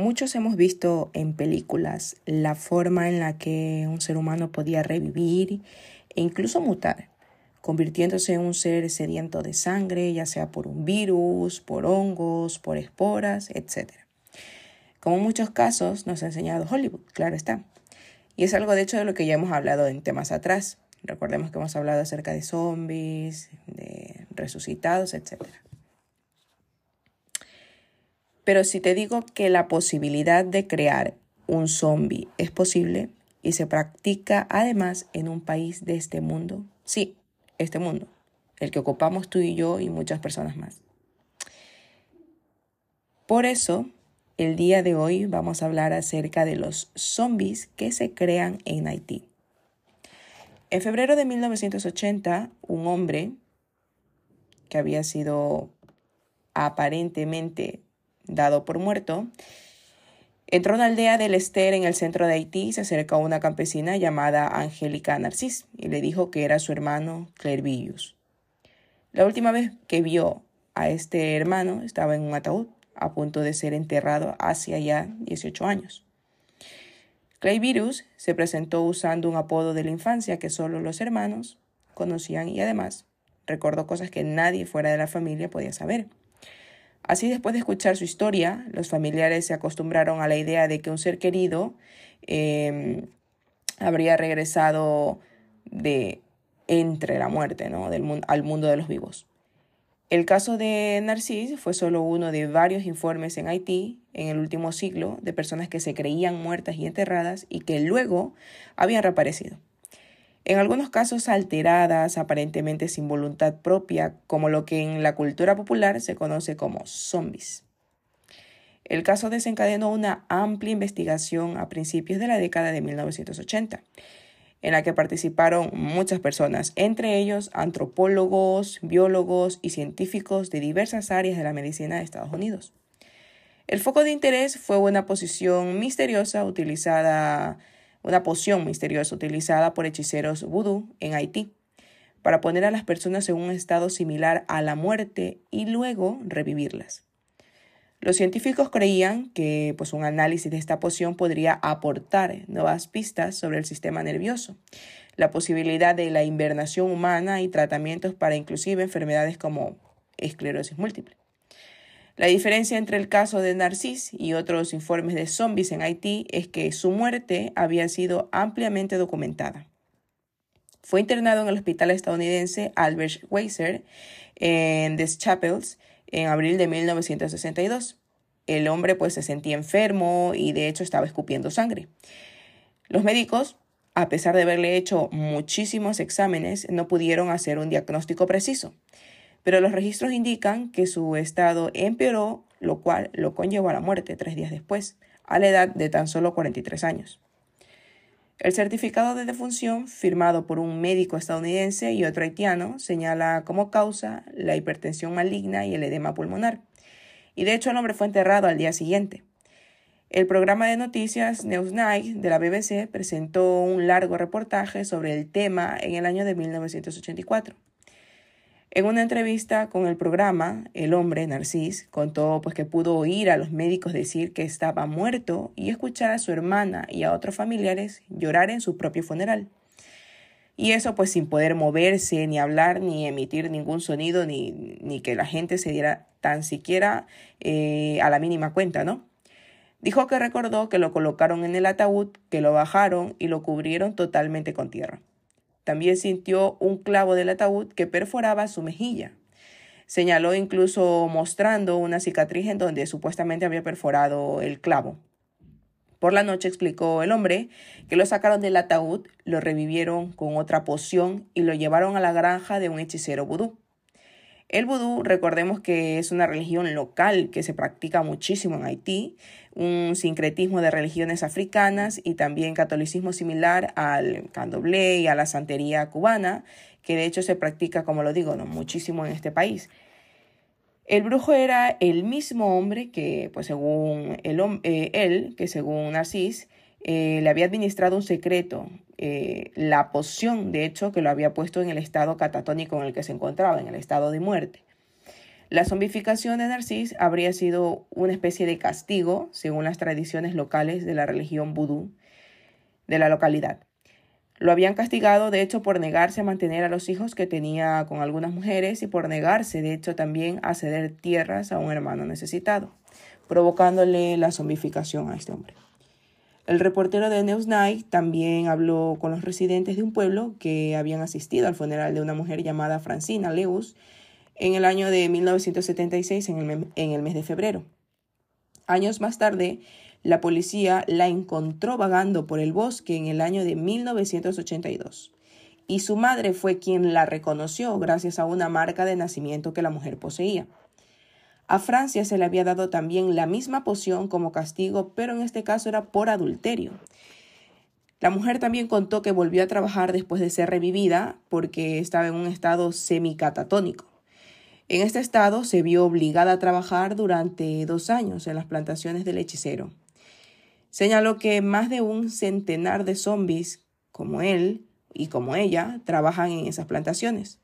Muchos hemos visto en películas la forma en la que un ser humano podía revivir e incluso mutar, convirtiéndose en un ser sediento de sangre, ya sea por un virus, por hongos, por esporas, etc. Como en muchos casos nos ha enseñado Hollywood, claro está. Y es algo de hecho de lo que ya hemos hablado en temas atrás. Recordemos que hemos hablado acerca de zombies, de resucitados, etc. Pero si te digo que la posibilidad de crear un zombie es posible y se practica además en un país de este mundo, sí, este mundo, el que ocupamos tú y yo y muchas personas más. Por eso, el día de hoy vamos a hablar acerca de los zombies que se crean en Haití. En febrero de 1980, un hombre que había sido aparentemente dado por muerto, entró a una aldea del Ester en el centro de Haití y se acercó a una campesina llamada Angélica Narcís y le dijo que era su hermano Clervillus. La última vez que vio a este hermano estaba en un ataúd a punto de ser enterrado hacia ya 18 años. Clayvirus se presentó usando un apodo de la infancia que solo los hermanos conocían y además recordó cosas que nadie fuera de la familia podía saber. Así, después de escuchar su historia, los familiares se acostumbraron a la idea de que un ser querido em, habría regresado de entre la muerte, ¿no? Del, al mundo de los vivos. El caso de Narcís fue solo uno de varios informes en Haití en el último siglo de personas que se creían muertas y enterradas y que luego habían reaparecido en algunos casos alteradas, aparentemente sin voluntad propia, como lo que en la cultura popular se conoce como zombies. El caso desencadenó una amplia investigación a principios de la década de 1980, en la que participaron muchas personas, entre ellos antropólogos, biólogos y científicos de diversas áreas de la medicina de Estados Unidos. El foco de interés fue una posición misteriosa utilizada una poción misteriosa utilizada por hechiceros vudú en Haití para poner a las personas en un estado similar a la muerte y luego revivirlas. Los científicos creían que pues, un análisis de esta poción podría aportar nuevas pistas sobre el sistema nervioso, la posibilidad de la invernación humana y tratamientos para inclusive enfermedades como esclerosis múltiple. La diferencia entre el caso de Narcís y otros informes de zombies en Haití es que su muerte había sido ampliamente documentada. Fue internado en el hospital estadounidense Albert Weiser en Des Chapels en abril de 1962. El hombre pues se sentía enfermo y de hecho estaba escupiendo sangre. Los médicos, a pesar de haberle hecho muchísimos exámenes, no pudieron hacer un diagnóstico preciso pero los registros indican que su estado empeoró, lo cual lo conllevó a la muerte tres días después, a la edad de tan solo 43 años. El certificado de defunción, firmado por un médico estadounidense y otro haitiano, señala como causa la hipertensión maligna y el edema pulmonar. Y de hecho el hombre fue enterrado al día siguiente. El programa de noticias Newsnight de la BBC presentó un largo reportaje sobre el tema en el año de 1984. En una entrevista con el programa, el hombre, Narcis, contó pues, que pudo oír a los médicos decir que estaba muerto y escuchar a su hermana y a otros familiares llorar en su propio funeral. Y eso pues sin poder moverse, ni hablar, ni emitir ningún sonido, ni, ni que la gente se diera tan siquiera eh, a la mínima cuenta, ¿no? Dijo que recordó que lo colocaron en el ataúd, que lo bajaron y lo cubrieron totalmente con tierra. También sintió un clavo del ataúd que perforaba su mejilla. Señaló incluso mostrando una cicatriz en donde supuestamente había perforado el clavo. Por la noche explicó el hombre que lo sacaron del ataúd, lo revivieron con otra poción y lo llevaron a la granja de un hechicero vudú. El vudú, recordemos que es una religión local que se practica muchísimo en Haití, un sincretismo de religiones africanas y también catolicismo similar al candomblé y a la santería cubana, que de hecho se practica, como lo digo, muchísimo en este país. El brujo era el mismo hombre que, pues según el, eh, él, que según Narcís, eh, le había administrado un secreto, eh, la poción, de hecho, que lo había puesto en el estado catatónico en el que se encontraba, en el estado de muerte. La zombificación de Narcís habría sido una especie de castigo, según las tradiciones locales de la religión vudú de la localidad. Lo habían castigado, de hecho, por negarse a mantener a los hijos que tenía con algunas mujeres y por negarse, de hecho, también a ceder tierras a un hermano necesitado, provocándole la zombificación a este hombre. El reportero de Newsnight también habló con los residentes de un pueblo que habían asistido al funeral de una mujer llamada Francina Lewis, en el año de 1976, en el, en el mes de febrero. Años más tarde, la policía la encontró vagando por el bosque en el año de 1982 y su madre fue quien la reconoció gracias a una marca de nacimiento que la mujer poseía. A Francia se le había dado también la misma poción como castigo, pero en este caso era por adulterio. La mujer también contó que volvió a trabajar después de ser revivida porque estaba en un estado semicatatónico. En este estado se vio obligada a trabajar durante dos años en las plantaciones del hechicero. Señaló que más de un centenar de zombies como él y como ella trabajan en esas plantaciones,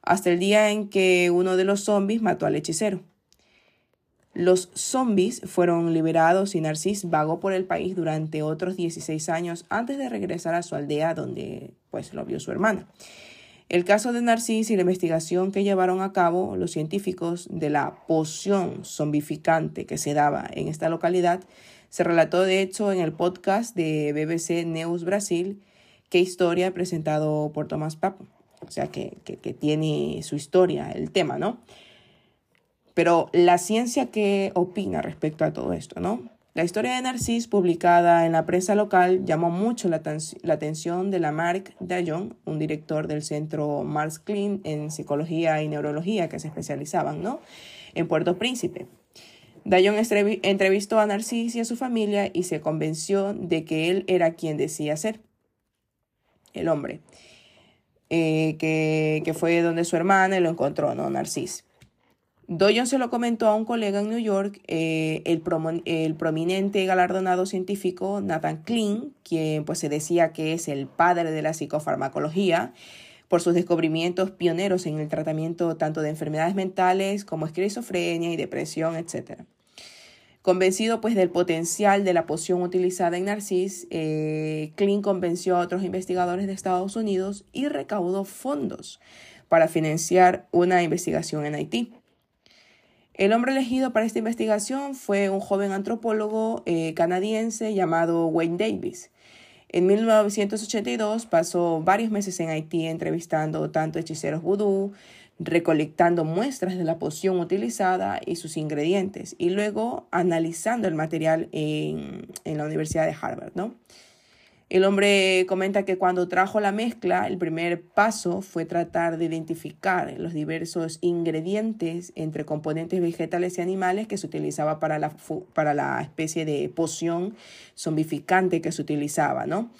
hasta el día en que uno de los zombies mató al hechicero. Los zombies fueron liberados y Narcis vagó por el país durante otros 16 años antes de regresar a su aldea donde pues lo vio su hermana. El caso de Narcis y la investigación que llevaron a cabo los científicos de la poción zombificante que se daba en esta localidad se relató de hecho en el podcast de BBC News Brasil, que historia presentado por Tomás Papo. O sea, que, que tiene su historia, el tema, ¿no? Pero la ciencia, ¿qué opina respecto a todo esto, no? La historia de Narcís, publicada en la prensa local, llamó mucho la, atención de la Marc Dayon, un director del centro Mars Clean en psicología y neurología que se especializaban ¿no? en Puerto Príncipe. Dayon entrevistó a Narcís y a su familia y se convenció de que él era quien decía ser, el hombre, eh, que, que, fue donde su hermana lo encontró, ¿no? Narcís. Doyon se lo comentó a un colega en New York, eh, el, prominente galardonado científico Nathan Klein, quien pues se decía que es el padre de la psicofarmacología, por sus descubrimientos pioneros en el tratamiento tanto de enfermedades mentales como esquizofrenia y depresión, etc. Convencido pues del potencial de la poción utilizada en Narcis, eh, Klein convenció a otros investigadores de Estados Unidos y recaudó fondos para financiar una investigación en Haití. El hombre elegido para esta investigación fue un joven antropólogo eh, canadiense llamado Wayne Davis. En 1982 pasó varios meses en Haití entrevistando tanto hechiceros vudú, recolectando muestras de la poción utilizada y sus ingredientes, y luego analizando el material en, en la Universidad de Harvard, ¿no? El hombre comenta que cuando trajo la mezcla, el primer paso fue tratar de identificar los diversos ingredientes entre componentes vegetales y animales que se utilizaba para la, para la especie de poción zombificante que se utilizaba, ¿no?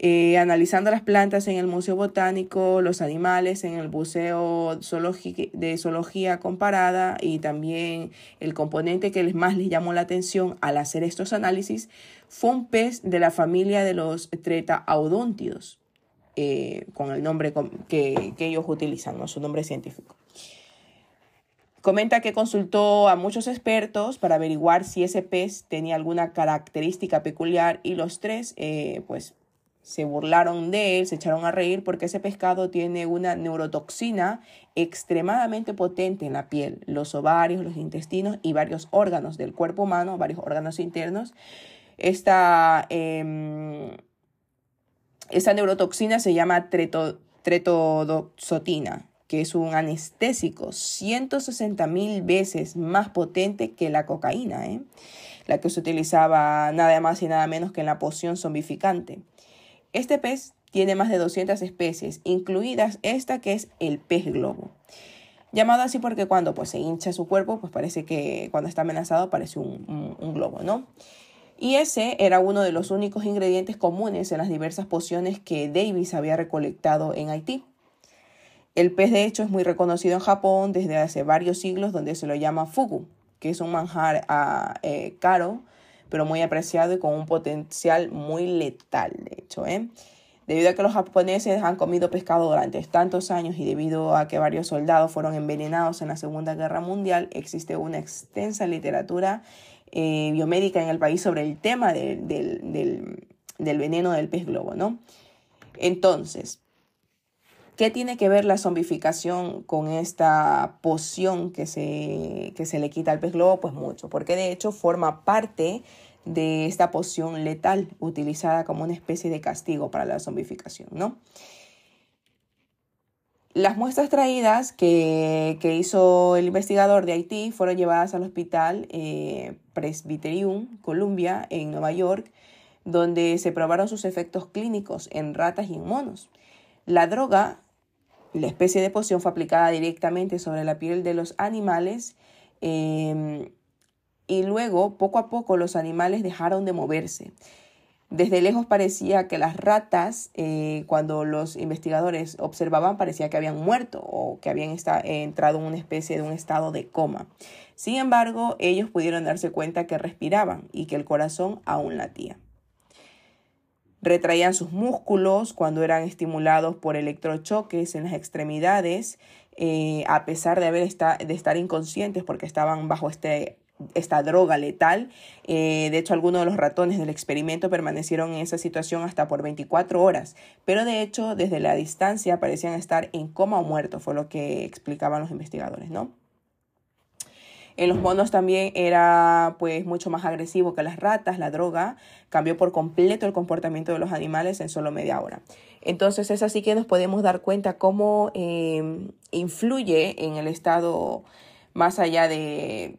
Eh, analizando las plantas en el Museo Botánico, los animales en el Museo de Zoología Comparada y también el componente que más les llamó la atención al hacer estos análisis fue un pez de la familia de los tretaodóntidos, eh, con el nombre que, ellos utilizan, ¿no? su nombre científico. Comenta que consultó a muchos expertos para averiguar si ese pez tenía alguna característica peculiar y los tres, eh, pues, se burlaron de él, se echaron a reír porque ese pescado tiene una neurotoxina extremadamente potente en la piel, los ovarios, los intestinos y varios órganos del cuerpo humano, varios órganos internos. Esta, eh, neurotoxina se llama treto, tretodoxotina, que es un anestésico 160 mil veces más potente que la cocaína, ¿eh? la que se utilizaba nada más y nada menos que en la poción zombificante. Este pez tiene más de 200 especies, incluidas esta que es el pez globo. Llamado así porque cuando pues, se hincha su cuerpo, pues parece que cuando está amenazado parece un, globo, ¿no? Y ese era uno de los únicos ingredientes comunes en las diversas pociones que Davis había recolectado en Haití. El pez de hecho es muy reconocido en Japón desde hace varios siglos donde se lo llama fugu, que es un manjar ah, eh, caro pero muy apreciado y con un potencial muy letal, de hecho. ¿eh? Debido a que los japoneses han comido pescado durante tantos años y debido a que varios soldados fueron envenenados en la Segunda Guerra Mundial, existe una extensa literatura eh, biomédica en el país sobre el tema del, del veneno del pez globo, ¿no? Entonces, ¿Qué tiene que ver la zombificación con esta poción que se, que se le quita al pez globo? Pues mucho, porque de hecho forma parte de esta poción letal utilizada como una especie de castigo para la zombificación, ¿no? Las muestras traídas que, hizo el investigador de Haití fueron llevadas al hospital eh, Presbyterium, Columbia, en Nueva York, donde se probaron sus efectos clínicos en ratas y en monos. La droga la especie de poción fue aplicada directamente sobre la piel de los animales em, y luego, poco a poco, los animales dejaron de moverse. Desde lejos parecía que las ratas, eh, cuando los investigadores observaban, parecía que habían muerto o que habían entrado en una especie de un estado de coma. Sin embargo, ellos pudieron darse cuenta que respiraban y que el corazón aún latía retraían sus músculos cuando eran estimulados por electrochoques en las extremidades, eh, a pesar de, haber de estar inconscientes porque estaban bajo este, esta droga letal. Eh, de hecho, algunos de los ratones del experimento permanecieron en esa situación hasta por 24 horas, pero de hecho, desde la distancia parecían estar en coma o muertos, fue lo que explicaban los investigadores, ¿no? En los monos también era pues mucho más agresivo que las ratas, la droga cambió por completo el comportamiento de los animales en solo media hora. Entonces es así que nos podemos dar cuenta cómo em, influye en el estado más allá de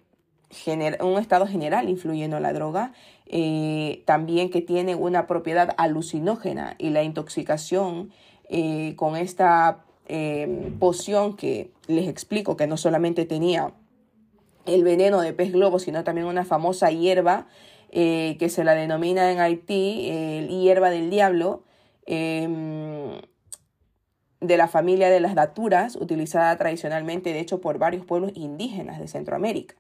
un estado general influyendo la droga, eh, también que tiene una propiedad alucinógena y la intoxicación eh, con esta em, poción que les explico que no solamente tenía el veneno de pez globo, sino también una famosa hierba eh, que se la denomina en Haití hierba del diablo, em, de la familia de las daturas, utilizada tradicionalmente, de hecho, por varios pueblos indígenas de Centroamérica.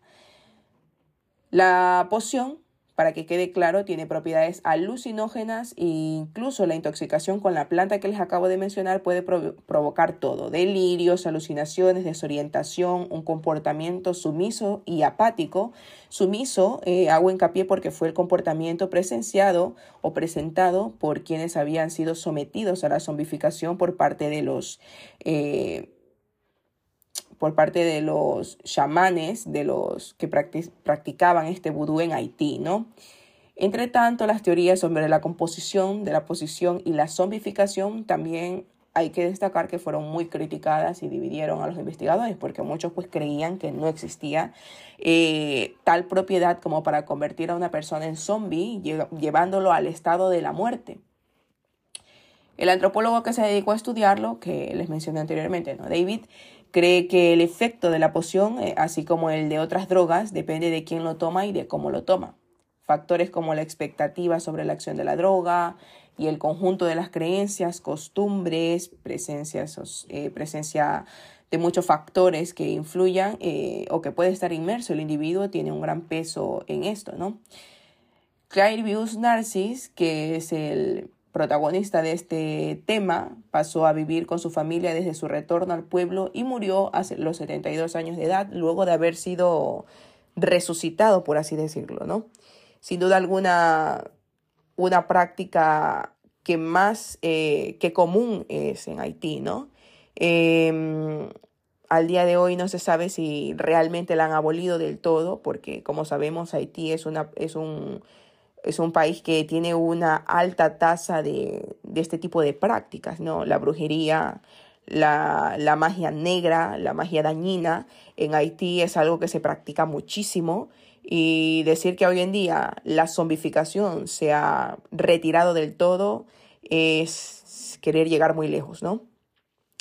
La poción para que quede claro, tiene propiedades alucinógenas e incluso la intoxicación con la planta que les acabo de mencionar puede provocar todo, delirios, alucinaciones, desorientación, un comportamiento sumiso y apático. Sumiso, eh, hago hincapié porque fue el comportamiento presenciado o presentado por quienes habían sido sometidos a la zombificación por parte de los... Eh, por parte de los chamanes, de los que practicaban este vudú en Haití, ¿no? Entre tanto, las teorías sobre la composición de la posición y la zombificación también hay que destacar que fueron muy criticadas y dividieron a los investigadores porque muchos pues creían que no existía eh, tal propiedad como para convertir a una persona en zombie llevándolo al estado de la muerte. El antropólogo que se dedicó a estudiarlo, que les mencioné anteriormente, ¿no? David, Cree que el efecto de la poción, eh, así como el de otras drogas, depende de quién lo toma y de cómo lo toma. Factores como la expectativa sobre la acción de la droga y el conjunto de las creencias, costumbres, presencias, eh, presencia de muchos factores que influyan eh, o que puede estar inmerso el individuo tiene un gran peso en esto, ¿no? Clairvius Narcis, que es el protagonista de este tema, pasó a vivir con su familia desde su retorno al pueblo y murió a los 72 años de edad, luego de haber sido resucitado, por así decirlo, ¿no? Sin duda alguna, una práctica que más eh, que común es en Haití, ¿no? Em, al día de hoy no se sabe si realmente la han abolido del todo, porque como sabemos Haití es, una, es un es un país que tiene una alta tasa de, este tipo de prácticas, ¿no? La brujería, la, la, magia negra, la magia dañina en Haití es algo que se practica muchísimo y decir que hoy en día la zombificación se ha retirado del todo es querer llegar muy lejos, ¿no?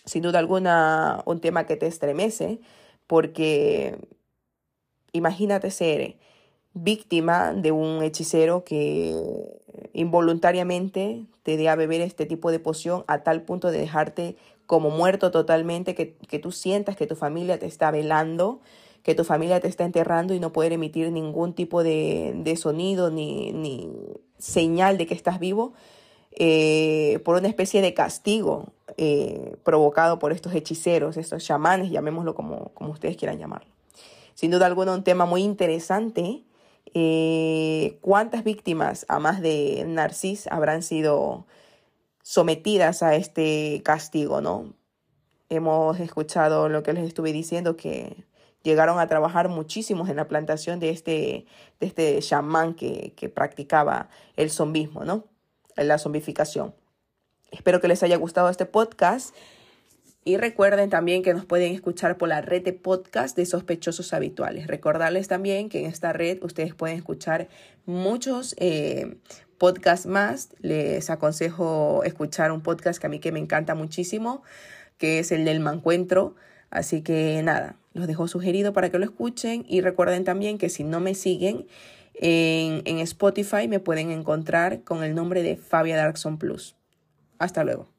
Sin duda alguna un tema que te estremece porque imagínate ser víctima de un hechicero que involuntariamente te dé a beber este tipo de poción a tal punto de dejarte como muerto totalmente, que, tú sientas que tu familia te está velando, que tu familia te está enterrando y no puede emitir ningún tipo de, sonido ni, ni, señal de que estás vivo. eh, por una especie de castigo eh, provocado por estos hechiceros, estos chamanes, llamémoslo como, como ustedes quieran llamarlo. Sin duda alguna un tema muy interesante. Eh, ¿Cuántas víctimas, a más de Narcis, habrán sido sometidas a este castigo, no? Hemos escuchado lo que les estuve diciendo, que llegaron a trabajar muchísimos en la plantación de este, de este chamán que, que practicaba el zombismo, ¿no? La zombificación. Espero que les haya gustado este podcast. Y recuerden también que nos pueden escuchar por la red de podcast de sospechosos habituales. Recordarles también que en esta red ustedes pueden escuchar muchos eh, podcasts más. Les aconsejo escuchar un podcast que a mí que me encanta muchísimo, que es el del Mancuentro. Así que nada, los dejo sugerido para que lo escuchen y recuerden también que si no me siguen en, en Spotify me pueden encontrar con el nombre de Fabia Darkson Plus. Hasta luego.